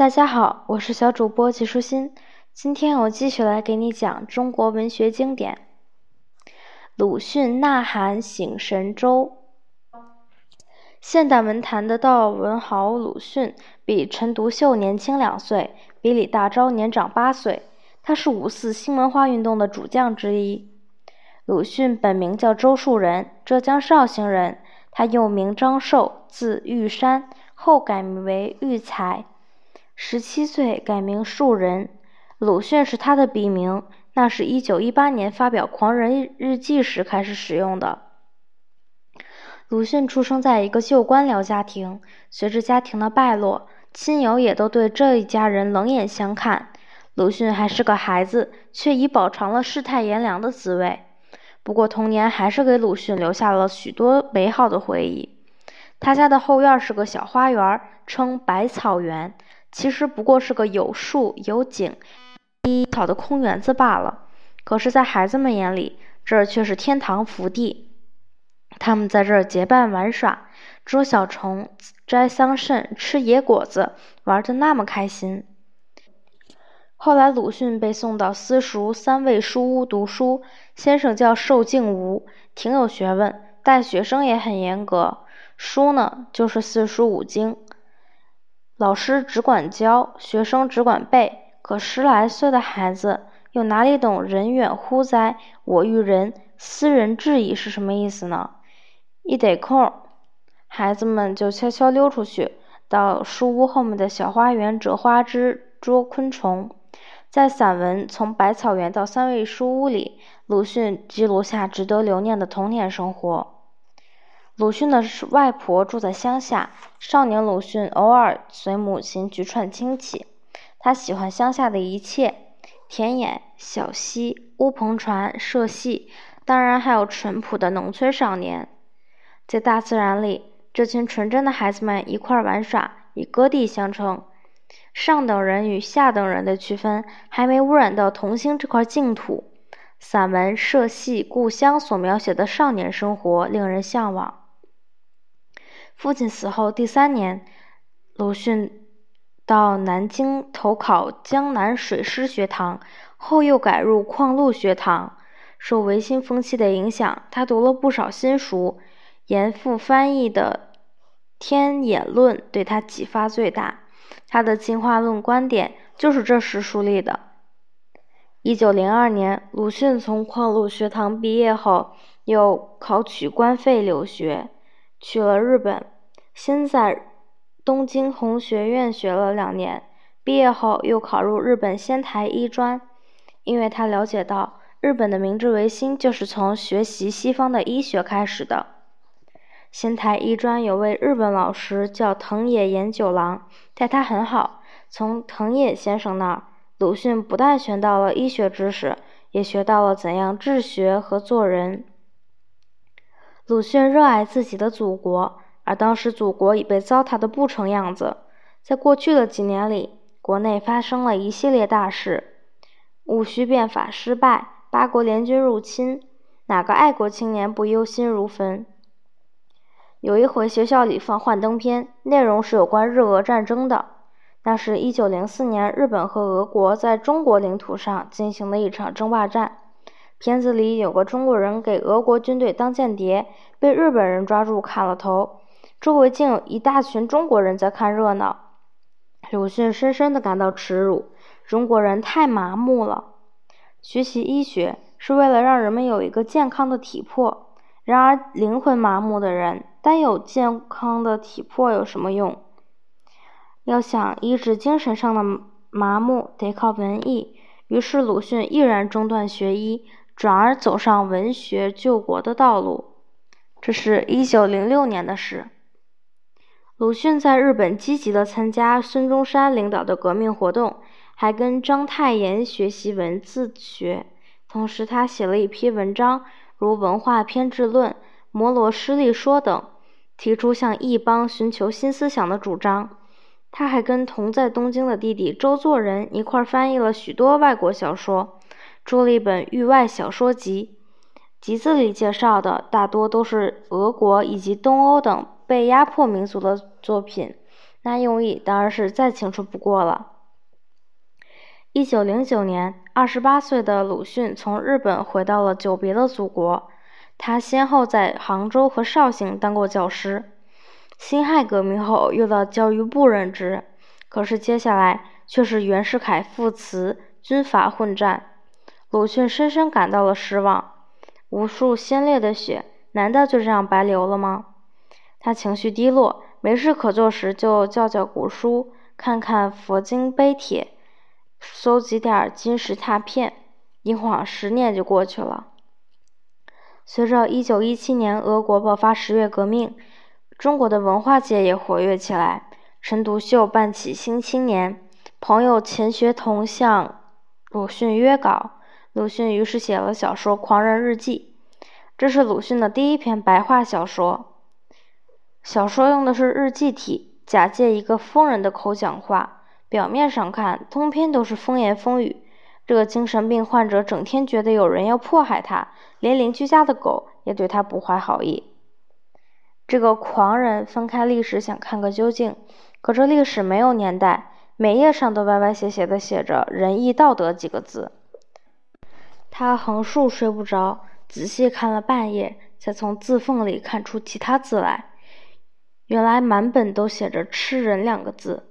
大家好，我是小主播季舒心。今天我继续来给你讲中国文学经典《鲁迅呐喊醒神州》。现代文坛的道文豪鲁迅比陈独秀年轻两岁，比李大钊年长八岁。他是五四新文化运动的主将之一。鲁迅本名叫周树人，浙江绍兴人。他又名张寿，字玉山，后改名为玉才。十七岁改名树人，鲁迅是他的笔名，那是一九一八年发表《狂人日记》时开始使用的。鲁迅出生在一个旧官僚家庭，随着家庭的败落，亲友也都对这一家人冷眼相看。鲁迅还是个孩子，却已饱尝了世态炎凉的滋味。不过，童年还是给鲁迅留下了许多美好的回忆。他家的后院是个小花园，称百草园，其实不过是个有树有景、一草的空园子罢了。可是，在孩子们眼里，这儿却是天堂福地。他们在这儿结伴玩耍，捉小虫、摘桑葚、吃野果子，玩得那么开心。后来，鲁迅被送到私塾三味书屋读书，先生叫寿静吾，挺有学问，带学生也很严格。书呢，就是四书五经，老师只管教，学生只管背。可十来岁的孩子又哪里懂“人远乎哉，我欲人”，私人质疑是什么意思呢？一得空，孩子们就悄悄溜出去，到书屋后面的小花园折花枝、捉昆虫。在散文《从百草园到三味书屋》里，鲁迅记录下值得留念的童年生活。鲁迅的外婆住在乡下，少年鲁迅偶尔随母亲去串亲戚。他喜欢乡下的一切：田野、小溪、乌篷船、社戏，当然还有淳朴的农村少年。在大自然里，这群纯真的孩子们一块玩耍，以割地相称。上等人与下等人的区分还没污染到童心这块净土。散文《社戏故乡》所描写的少年生活令人向往。父亲死后第三年，鲁迅到南京投考江南水师学堂，后又改入矿路学堂。受维新风气的影响，他读了不少新书。严复翻译的《天演论》对他启发最大。他的进化论观点就是这时树立的。一九零二年，鲁迅从矿路学堂毕业后，又考取官费留学，去了日本。先在东京红学院学了两年，毕业后又考入日本仙台医专，因为他了解到日本的明治维新就是从学习西方的医学开始的。仙台医专有位日本老师叫藤野研九郎，待他很好。从藤野先生那儿，鲁迅不但学到了医学知识，也学到了怎样治学和做人。鲁迅热爱自己的祖国，而当时祖国已被糟蹋的不成样子。在过去的几年里，国内发生了一系列大事：戊戌变法失败，八国联军入侵，哪个爱国青年不忧心如焚？有一回，学校里放幻灯片，内容是有关日俄战争的。那是一九零四年，日本和俄国在中国领土上进行的一场争霸战。片子里有个中国人给俄国军队当间谍，被日本人抓住砍了头，周围竟有一大群中国人在看热闹。鲁迅深深地感到耻辱，中国人太麻木了。学习医学是为了让人们有一个健康的体魄，然而灵魂麻木的人。单有健康的体魄有什么用？要想医治精神上的麻木，得靠文艺。于是鲁迅毅然中断学医，转而走上文学救国的道路。这是一九零六年的事。鲁迅在日本积极地参加孙中山领导的革命活动，还跟章太炎学习文字学。同时，他写了一批文章，如《文化偏执论》。摩罗施力说等提出向异邦寻求新思想的主张。他还跟同在东京的弟弟周作人一块翻译了许多外国小说，出了一本《域外小说集》。集子里介绍的大多都是俄国以及东欧等被压迫民族的作品，那用意当然是再清楚不过了。一九零九年，二十八岁的鲁迅从日本回到了久别的祖国。他先后在杭州和绍兴当过教师。辛亥革命后，又到教育部任职。可是接下来却是袁世凯父慈，军阀混战。鲁迅深深感到了失望。无数鲜烈的血，难道就这样白流了吗？他情绪低落，没事可做时就叫叫古书，看看佛经碑帖，搜集点金石拓片。一晃十年就过去了。随着1917年俄国爆发十月革命，中国的文化界也活跃起来。陈独秀办起《新青年》，朋友钱学同向鲁迅约稿，鲁迅于是写了小说《狂人日记》，这是鲁迅的第一篇白话小说。小说用的是日记体，假借一个疯人的口讲话，表面上看通篇都是风言风语。这个精神病患者整天觉得有人要迫害他。连邻居家的狗也对他不怀好意。这个狂人翻开历史想看个究竟，可这历史没有年代，每页上都歪歪斜斜的写着“仁义道德”几个字。他横竖睡不着，仔细看了半夜，才从字缝里看出其他字来。原来满本都写着“吃人”两个字。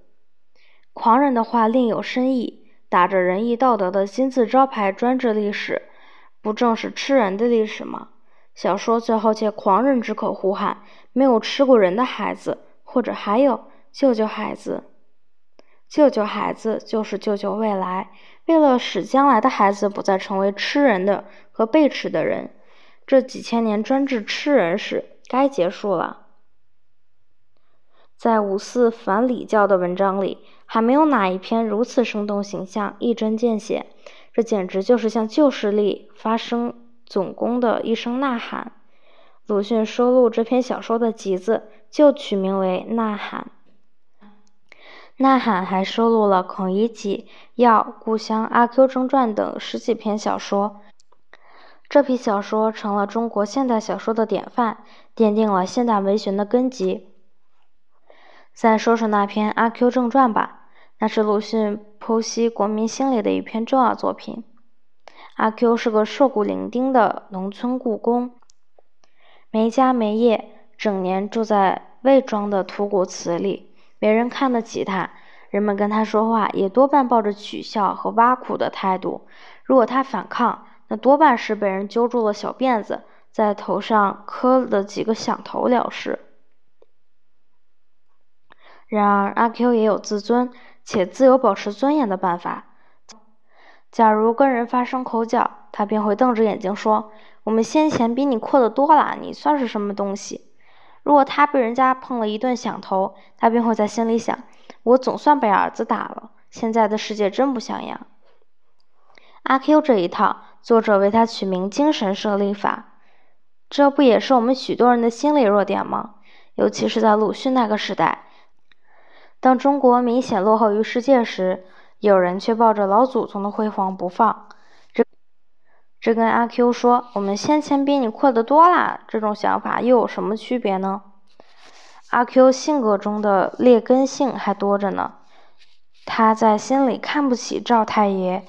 狂人的话另有深意，打着仁义道德的金字招牌专治历史。不正是吃人的历史吗？小说最后借狂人之口呼喊：没有吃过人的孩子，或者还有救救孩子，救救孩子就是救救未来。为了使将来的孩子不再成为吃人的和被吃的人，这几千年专制吃人史该结束了。在五四反礼教的文章里，还没有哪一篇如此生动形象、一针见血。这简直就是向旧势力发声总攻的一声呐喊。鲁迅收录这篇小说的集子就取名为《呐喊》。《呐喊》还收录了《孔乙己》《药》《故乡》《阿 Q 正传》等十几篇小说。这批小说成了中国现代小说的典范，奠定了现代文学的根基。再说说那篇《阿 Q 正传》吧，那是鲁迅。剖析国民心理的一篇重要作品。阿 Q 是个瘦骨伶仃的农村雇工，没家没业，整年住在魏庄的土谷祠里，没人看得起他。人们跟他说话也多半抱着取笑和挖苦的态度。如果他反抗，那多半是被人揪住了小辫子，在头上磕了几个响头了事。然而，阿 Q 也有自尊。且自由保持尊严的办法。假如跟人发生口角，他便会瞪着眼睛说：“我们先前比你阔得多啦，你算是什么东西？”如果他被人家碰了一顿响头，他便会在心里想：“我总算被儿子打了。”现在的世界真不像样。阿 Q 这一套，作者为他取名“精神胜利法”，这不也是我们许多人的心理弱点吗？尤其是在鲁迅那个时代。当中国明显落后于世界时，有人却抱着老祖宗的辉煌不放。这这跟阿 Q 说“我们先前比你阔得多啦”这种想法又有什么区别呢？阿 Q 性格中的劣根性还多着呢。他在心里看不起赵太爷，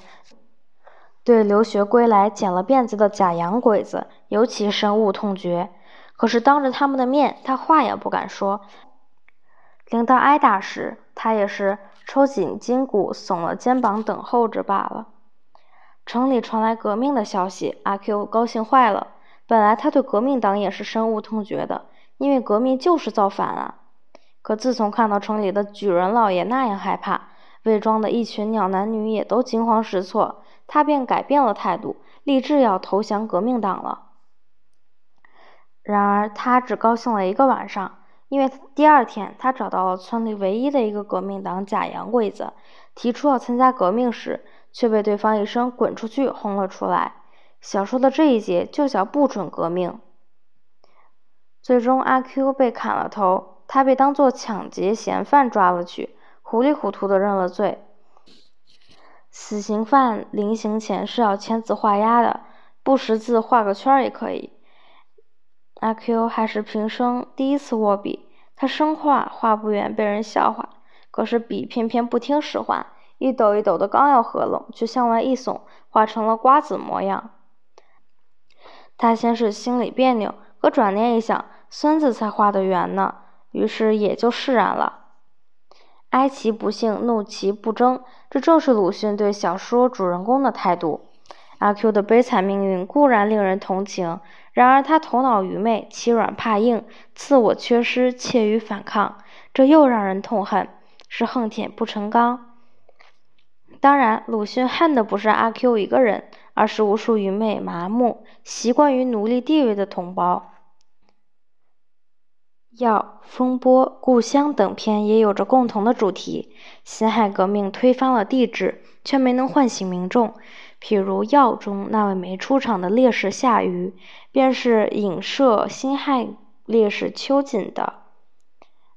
对留学归来剪了辫子的假洋鬼子尤其深恶痛绝。可是当着他们的面，他话也不敢说。领到挨打时，他也是抽紧筋骨、耸了肩膀等候着罢了。城里传来革命的消息，阿 Q 高兴坏了。本来他对革命党也是深恶痛绝的，因为革命就是造反啊。可自从看到城里的举人老爷那样害怕，魏庄的一群鸟男女也都惊慌失措，他便改变了态度，立志要投降革命党了。然而他只高兴了一个晚上。因为第二天，他找到了村里唯一的一个革命党假洋鬼子，提出要参加革命时，却被对方一声“滚出去”轰了出来。小说的这一节就叫不准革命。最终，阿 Q 被砍了头，他被当作抢劫嫌犯抓了去，糊里糊涂的认了罪。死刑犯临刑前是要签字画押的，不识字画个圈也可以。阿 Q 还是平生第一次握笔，他生画画不远，被人笑话。可是笔偏偏不听使唤，一抖一抖的，刚要合拢，却向外一耸，画成了瓜子模样。他先是心里别扭，可转念一想，孙子才画得圆呢，于是也就释然了。哀其不幸，怒其不争，这正是鲁迅对小说主人公的态度。阿 Q 的悲惨命运固然令人同情，然而他头脑愚昧，欺软怕硬，自我缺失，怯于反抗，这又让人痛恨，是恨铁不成钢。当然，鲁迅恨的不是阿 Q 一个人，而是无数愚昧、麻木、习惯于奴隶地位的同胞。《药》《风波》《故乡》等篇也有着共同的主题。辛亥革命推翻了帝制，却没能唤醒民众。譬如《药》中那位没出场的烈士夏瑜，便是影射辛亥烈士秋瑾的。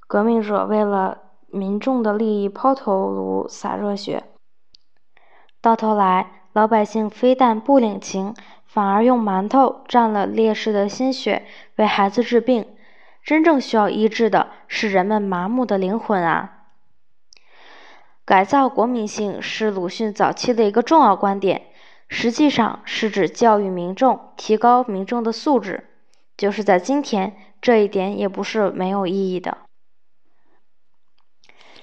革命者为了民众的利益抛头颅洒热血，到头来老百姓非但不领情，反而用馒头蘸了烈士的鲜血为孩子治病。真正需要医治的是人们麻木的灵魂啊！改造国民性是鲁迅早期的一个重要观点，实际上是指教育民众，提高民众的素质。就是在今天，这一点也不是没有意义的。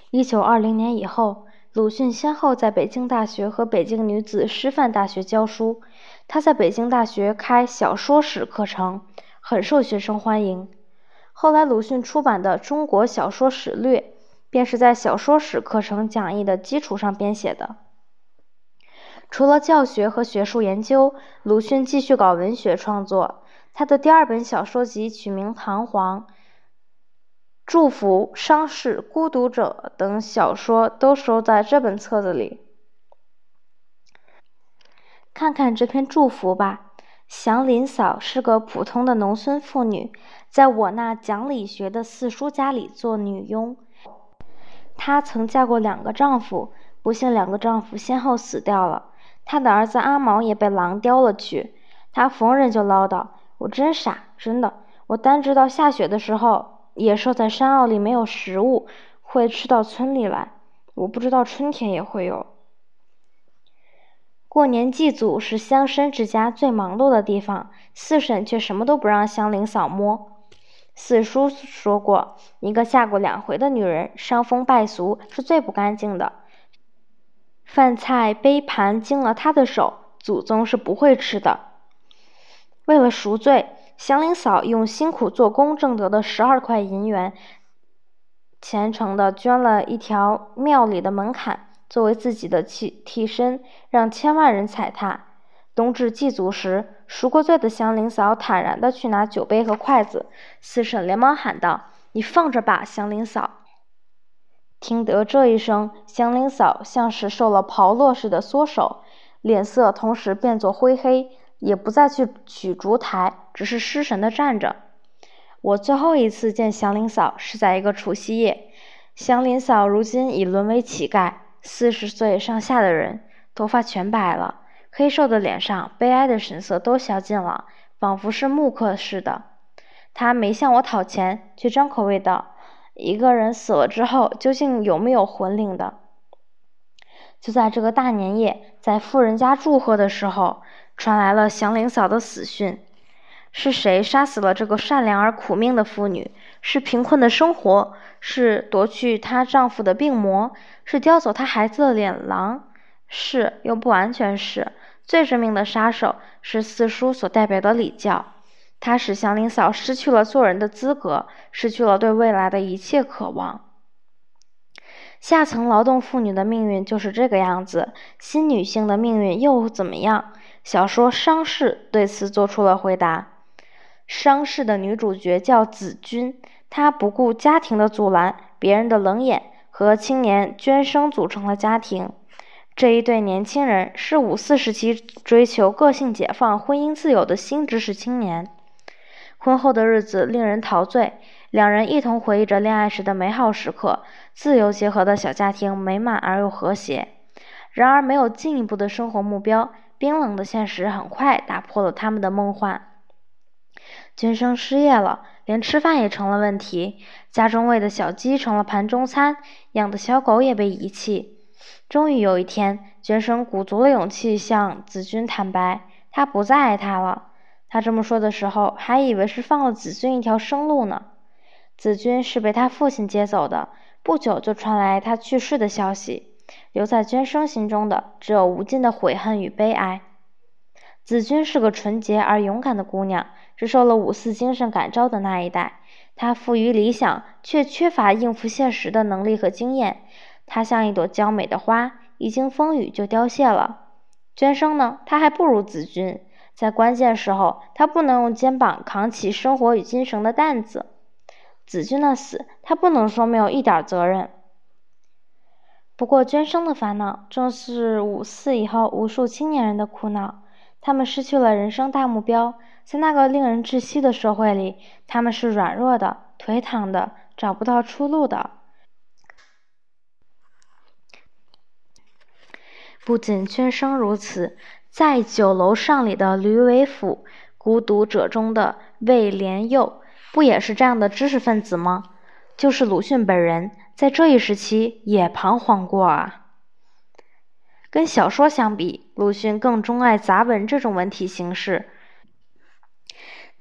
一九二零年以后，鲁迅先后在北京大学和北京女子师范大学教书。他在北京大学开小说史课程，很受学生欢迎。后来，鲁迅出版的《中国小说史略》便是在小说史课程讲义的基础上编写的。除了教学和学术研究，鲁迅继续搞文学创作。他的第二本小说集取名《彷徨》，《祝福》《伤逝》《孤独者》等小说都收在这本册子里。看看这篇《祝福》吧。祥林嫂是个普通的农村妇女，在我那讲理学的四叔家里做女佣。她曾嫁过两个丈夫，不幸两个丈夫先后死掉了。他的儿子阿毛也被狼叼了去。他逢人就唠叨：“我真傻，真的，我单知道下雪的时候，野兽在山坳里没有食物，会吃到村里来。我不知道春天也会有。”过年祭祖是乡绅之家最忙碌的地方，四婶却什么都不让祥林嫂摸。四叔说过，一个嫁过两回的女人，伤风败俗是最不干净的。饭菜杯盘经了她的手，祖宗是不会吃的。为了赎罪，祥林嫂用辛苦做工挣得的十二块银元，虔诚地捐了一条庙里的门槛。作为自己的替替身，让千万人踩踏。冬至祭祖时，赎过罪的祥林嫂坦然地去拿酒杯和筷子。四婶连忙喊道：“你放着吧，祥林嫂！”听得这一声，祥林嫂像是受了炮烙似的缩手，脸色同时变作灰黑，也不再去取烛台，只是失神的站着。我最后一次见祥林嫂是在一个除夕夜。祥林嫂如今已沦为乞丐。四十岁上下的人，头发全白了，黑瘦的脸上悲哀的神色都消尽了，仿佛是木刻似的。他没向我讨钱，却张口问道：“一个人死了之后，究竟有没有魂灵的？”就在这个大年夜，在富人家祝贺的时候，传来了祥林嫂的死讯。是谁杀死了这个善良而苦命的妇女？是贫困的生活？是夺去她丈夫的病魔？是叼走她孩子的脸狼？是又不完全是。最致命的杀手是四叔所代表的礼教，他使祥林嫂失去了做人的资格，失去了对未来的一切渴望。下层劳动妇女的命运就是这个样子，新女性的命运又怎么样？小说《伤逝》对此做出了回答。伤逝的女主角叫子君，她不顾家庭的阻拦、别人的冷眼，和青年娟生组成了家庭。这一对年轻人是五四时期追求个性解放、婚姻自由的新知识青年。婚后的日子令人陶醉，两人一同回忆着恋爱时的美好时刻，自由结合的小家庭美满而又和谐。然而，没有进一步的生活目标，冰冷的现实很快打破了他们的梦幻。娟生失业了，连吃饭也成了问题。家中喂的小鸡成了盘中餐，养的小狗也被遗弃。终于有一天，娟生鼓足了勇气向子君坦白，他不再爱她了。他这么说的时候，还以为是放了子君一条生路呢。子君是被他父亲接走的，不久就传来他去世的消息。留在娟生心中的，只有无尽的悔恨与悲哀。子君是个纯洁而勇敢的姑娘，是受了五四精神感召的那一代。她富于理想，却缺乏应付现实的能力和经验。她像一朵娇美的花，一经风雨就凋谢了。娟生呢？她还不如子君。在关键时候，他不能用肩膀扛起生活与精神的担子。子君的死，他不能说没有一点责任。不过，娟生的烦恼正是五四以后无数青年人的苦恼。他们失去了人生大目标，在那个令人窒息的社会里，他们是软弱的、颓唐的，找不到出路的。不仅娟生如此。在酒楼上里的吕伟甫，孤独者中的魏连佑，不也是这样的知识分子吗？就是鲁迅本人，在这一时期也彷徨过啊。跟小说相比，鲁迅更钟爱杂文这种文体形式。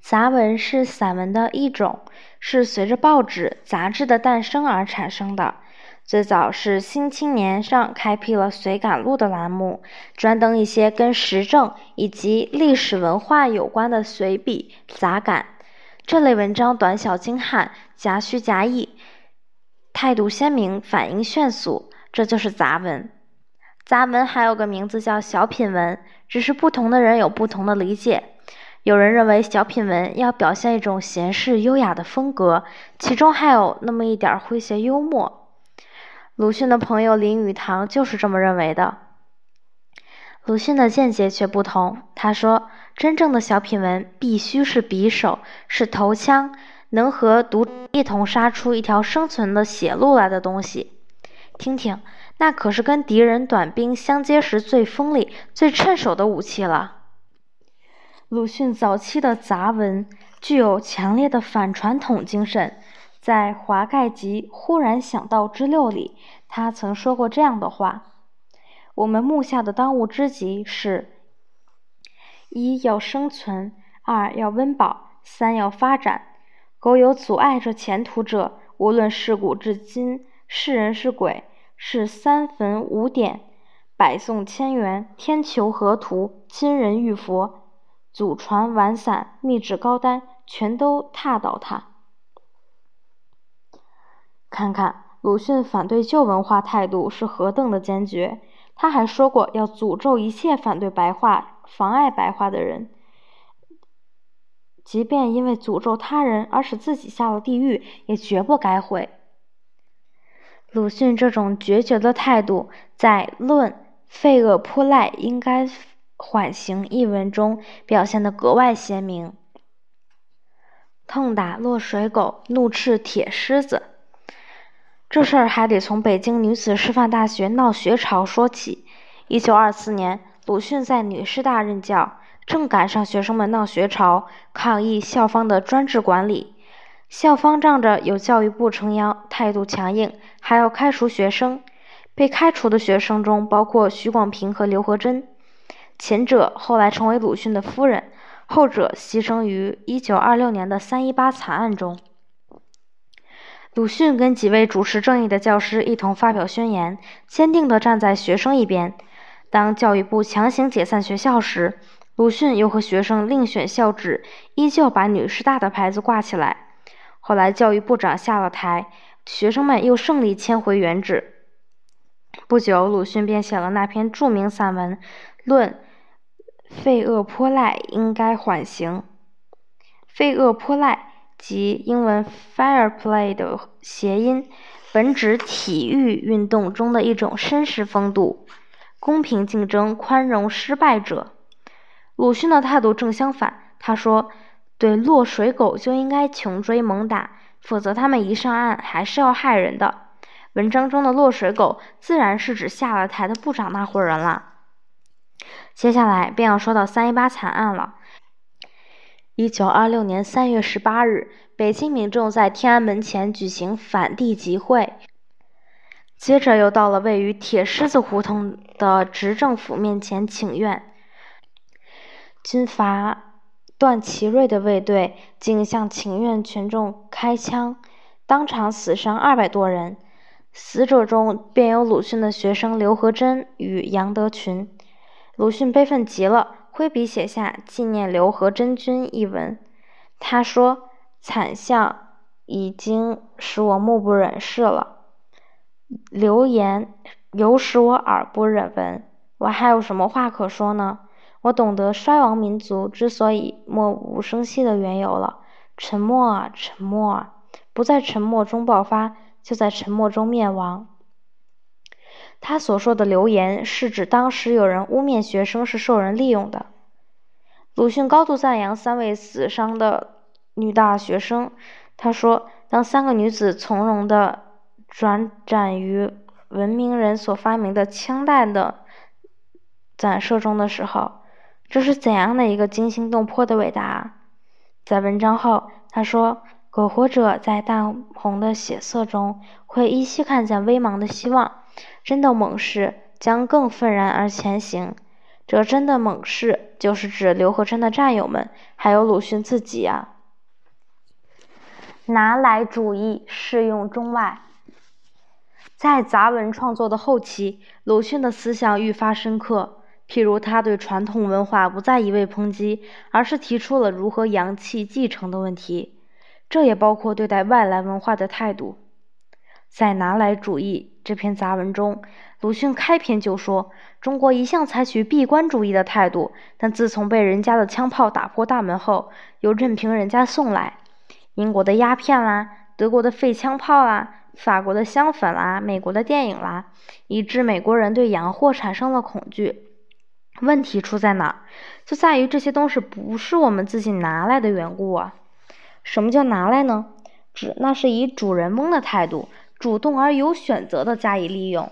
杂文是散文的一种，是随着报纸、杂志的诞生而产生的。最早是《新青年》上开辟了随感录的栏目，专登一些跟时政以及历史文化有关的随笔杂感。这类文章短小精悍，夹叙夹议，态度鲜明，反应迅速，这就是杂文。杂文还有个名字叫小品文，只是不同的人有不同的理解。有人认为小品文要表现一种闲适优雅的风格，其中还有那么一点诙谐幽默。鲁迅的朋友林语堂就是这么认为的。鲁迅的见解却不同，他说：“真正的小品文必须是匕首，是头枪，能和读一同杀出一条生存的血路来的东西。听听，那可是跟敌人短兵相接时最锋利、最趁手的武器了。”鲁迅早期的杂文具有强烈的反传统精神。在《华盖集忽然想到之六》里，他曾说过这样的话：“我们目下的当务之急是：一要生存，二要温饱，三要发展。苟有阻碍这前途者，无论是古至今，是人是鬼，是三坟五典，百颂千元，天求河图，亲人遇佛，祖传完散，秘制高丹，全都踏倒他。”看看鲁迅反对旧文化态度是何等的坚决。他还说过要诅咒一切反对白话、妨碍白话的人，即便因为诅咒他人而使自己下了地狱，也绝不该悔。鲁迅这种决绝的态度，在《论废恶泼赖应该缓刑》一文中表现得格外鲜明。痛打落水狗，怒斥铁狮子。这事儿还得从北京女子师范大学闹学潮说起。一九二四年，鲁迅在女师大任教，正赶上学生们闹学潮，抗议校方的专制管理。校方仗着有教育部撑腰，态度强硬，还要开除学生。被开除的学生中包括许广平和刘和珍，前者后来成为鲁迅的夫人，后者牺牲于一九二六年的三一八惨案中。鲁迅跟几位主持正义的教师一同发表宣言，坚定地站在学生一边。当教育部强行解散学校时，鲁迅又和学生另选校址，依旧把女师大的牌子挂起来。后来教育部长下了台，学生们又胜利迁回原址。不久，鲁迅便写了那篇著名散文《论废恶泼赖应该缓刑》。废恶泼赖。即英文 “fire play” 的谐音，本指体育运动中的一种绅士风度，公平竞争，宽容失败者。鲁迅的态度正相反，他说：“对落水狗就应该穷追猛打，否则他们一上岸还是要害人的。”文章中的落水狗，自然是指下了台的部长那伙人了。接下来便要说到三一八惨案了。一九二六年三月十八日，北京民众在天安门前举行反帝集会，接着又到了位于铁狮子胡同的执政府面前请愿。军阀段祺瑞的卫队竟向请愿群众开枪，当场死伤二百多人，死者中便有鲁迅的学生刘和珍与杨德群。鲁迅悲愤极了。挥笔写下纪念刘和珍君一文，他说：“惨象已经使我目不忍视了，流言犹使我耳不忍闻。我还有什么话可说呢？我懂得衰亡民族之所以默无声息的缘由了。沉默啊，沉默啊！不在沉默中爆发，就在沉默中灭亡。”他所说的流言，是指当时有人污蔑学生是受人利用的。鲁迅高度赞扬三位死伤的女大学生。他说：“当三个女子从容地转展于文明人所发明的枪弹的弹射中的时候，这是怎样的一个惊心动魄的伟大！”在文章后，他说：“苟活者在淡红的血色中，会依稀看见微茫的希望。”真的猛士将更愤然而前行。哲真的猛士，就是指刘和珍的战友们，还有鲁迅自己啊。拿来主义适用中外。在杂文创作的后期，鲁迅的思想愈发深刻。譬如，他对传统文化不再一味抨击，而是提出了如何扬弃继承的问题。这也包括对待外来文化的态度。在《拿来主义》这篇杂文中，鲁迅开篇就说：“中国一向采取闭关主义的态度，但自从被人家的枪炮打破大门后，又任凭人家送来英国的鸦片啦、德国的废枪炮啦、法国的香粉啦、美国的电影啦，以致美国人对洋货产生了恐惧。问题出在哪儿？就在于这些东西不是我们自己拿来的缘故啊！什么叫拿来呢？指那是以主人翁的态度。”主动而有选择的加以利用。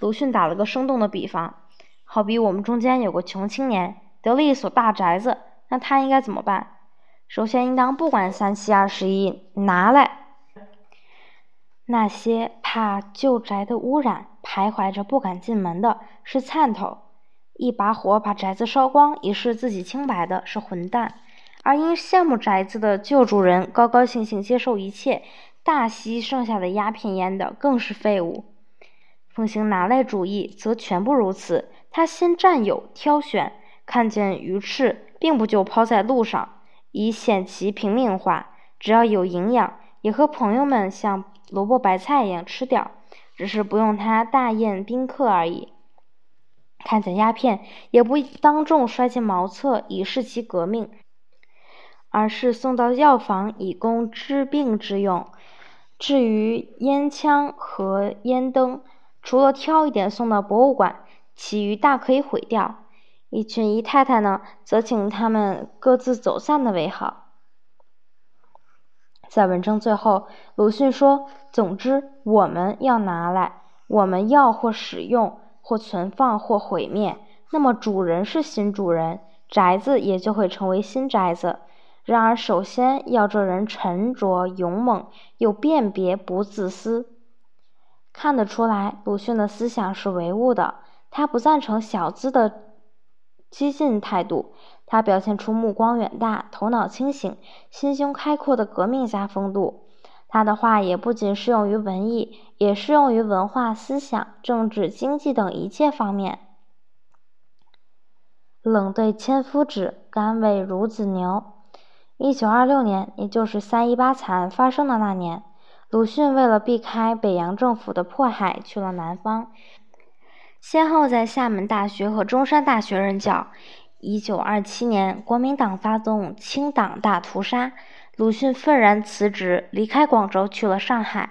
鲁迅打了个生动的比方，好比我们中间有个穷青年得了一所大宅子，那他应该怎么办？首先应当不管三七二十一，拿来。那些怕旧宅的污染，徘徊着不敢进门的是窜头；一把火把宅子烧光，以示自己清白的是混蛋；而因羡慕宅子的旧主人高高兴兴接受一切。大吸剩下的鸦片烟的更是废物。奉行拿来主义，则全部如此。他先占有、挑选，看见鱼翅，并不就抛在路上，以显其平民化。只要有营养，也和朋友们像萝卜白菜一样吃掉，只是不用他大宴宾客而已。看见鸦片，也不当众摔进茅厕以示其革命，而是送到药房以供治病之用。至于烟枪和烟灯，除了挑一点送到博物馆，其余大可以毁掉。一群姨太太呢，则请他们各自走散的为好。在文章最后，鲁迅说：“总之，我们要拿来，我们要或使用，或存放，或毁灭。那么，主人是新主人，宅子也就会成为新宅子。”然而，首先要这人沉着勇猛，又辨别不自私。看得出来，鲁迅的思想是唯物的，他不赞成小资的激进态度，他表现出目光远大、头脑清醒、心胸开阔的革命家风度。他的话也不仅适用于文艺，也适用于文化、思想、政治、经济等一切方面。冷对千夫指，甘为孺子牛。一九二六年，也就是三一八惨案发生的那年，鲁迅为了避开北洋政府的迫害，去了南方，先后在厦门大学和中山大学任教。一九二七年，国民党发动清党大屠杀，鲁迅愤然辞职，离开广州，去了上海。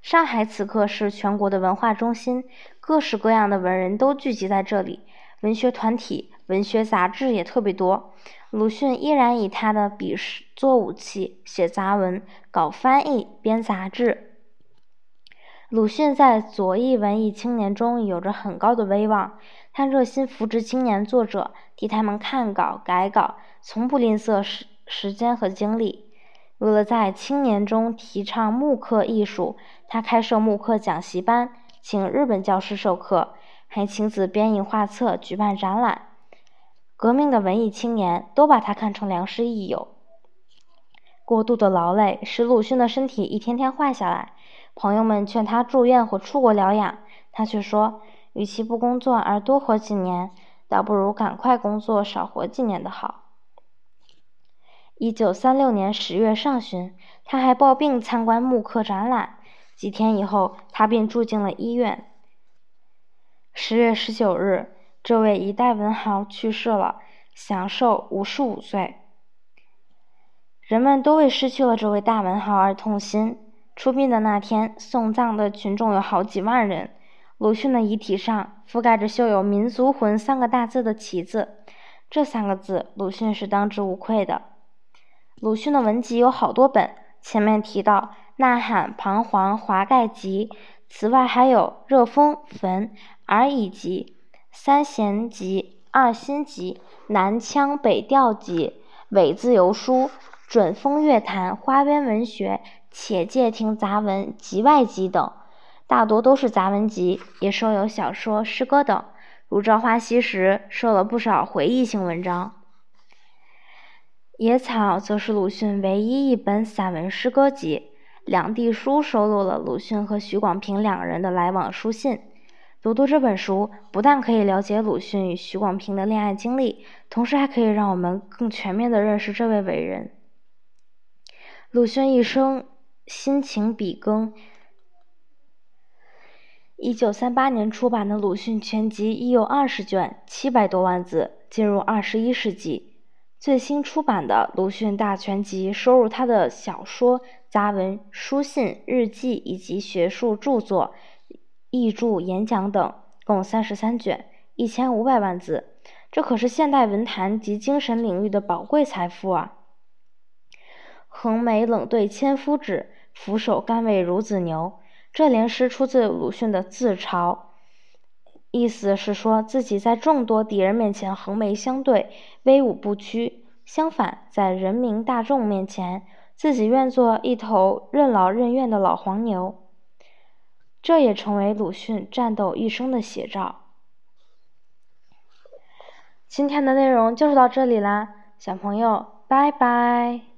上海此刻是全国的文化中心，各式各样的文人都聚集在这里，文学团体、文学杂志也特别多。鲁迅依然以他的笔做武器，写杂文、搞翻译、编杂志。鲁迅在左翼文艺青年中有着很高的威望，他热心扶植青年作者，替他们看稿、改稿，从不吝啬时时间和精力。为了在青年中提倡木刻艺术，他开设木刻讲习班，请日本教师授课，还亲自编印画册，举办展览。革命的文艺青年都把他看成良师益友。过度的劳累使鲁迅的身体一天天坏下来，朋友们劝他住院或出国疗养，他却说：“与其不工作而多活几年，倒不如赶快工作少活几年的好。”一九三六年十月上旬，他还抱病参观木刻展览。几天以后，他便住进了医院。十月十九日，这位一代文豪去世了，享寿五十五岁。人们都为失去了这位大文豪而痛心。出殡的那天，送葬的群众有好几万人。鲁迅的遗体上覆盖着绣有“民族魂”三个大字的旗子，这三个字，鲁迅是当之无愧的。鲁迅的文集有好多本，前面提到《呐喊》《彷徨》《华盖集》，此外还有《热风》《坟》《而已集》《三弦集》《二心集》《南腔北调集》《伪自由书》《准风月坛》《花边文学》《且介听杂文》《集外集》等，大多都是杂文集，也收有小说、诗歌等。如《朝花夕拾》收了不少回忆性文章。《野草》则是鲁迅唯一一本散文诗歌集，《两地书》收录了鲁迅和许广平两人的来往书信。读读这本书，不但可以了解鲁迅与许广平的恋爱经历，同时还可以让我们更全面地认识这位伟人。鲁迅一生心情笔耕。一九三八年出版的《鲁迅全集》已有二十卷，七百多万字，进入二十一世纪。最新出版的《鲁迅大全集》收入他的小说、杂文、书信、日记以及学术著作、译著、演讲等，共三十三卷，一千五百万字。这可是现代文坛及精神领域的宝贵财富啊！横眉冷对千夫指，俯首甘为孺子牛。这联诗出自鲁迅的自嘲。意思是说自己在众多敌人面前横眉相对，威武不屈；相反，在人民大众面前，自己愿做一头任劳任怨的老黄牛。这也成为鲁迅战斗一生的写照。今天的内容就是到这里啦，小朋友，拜拜。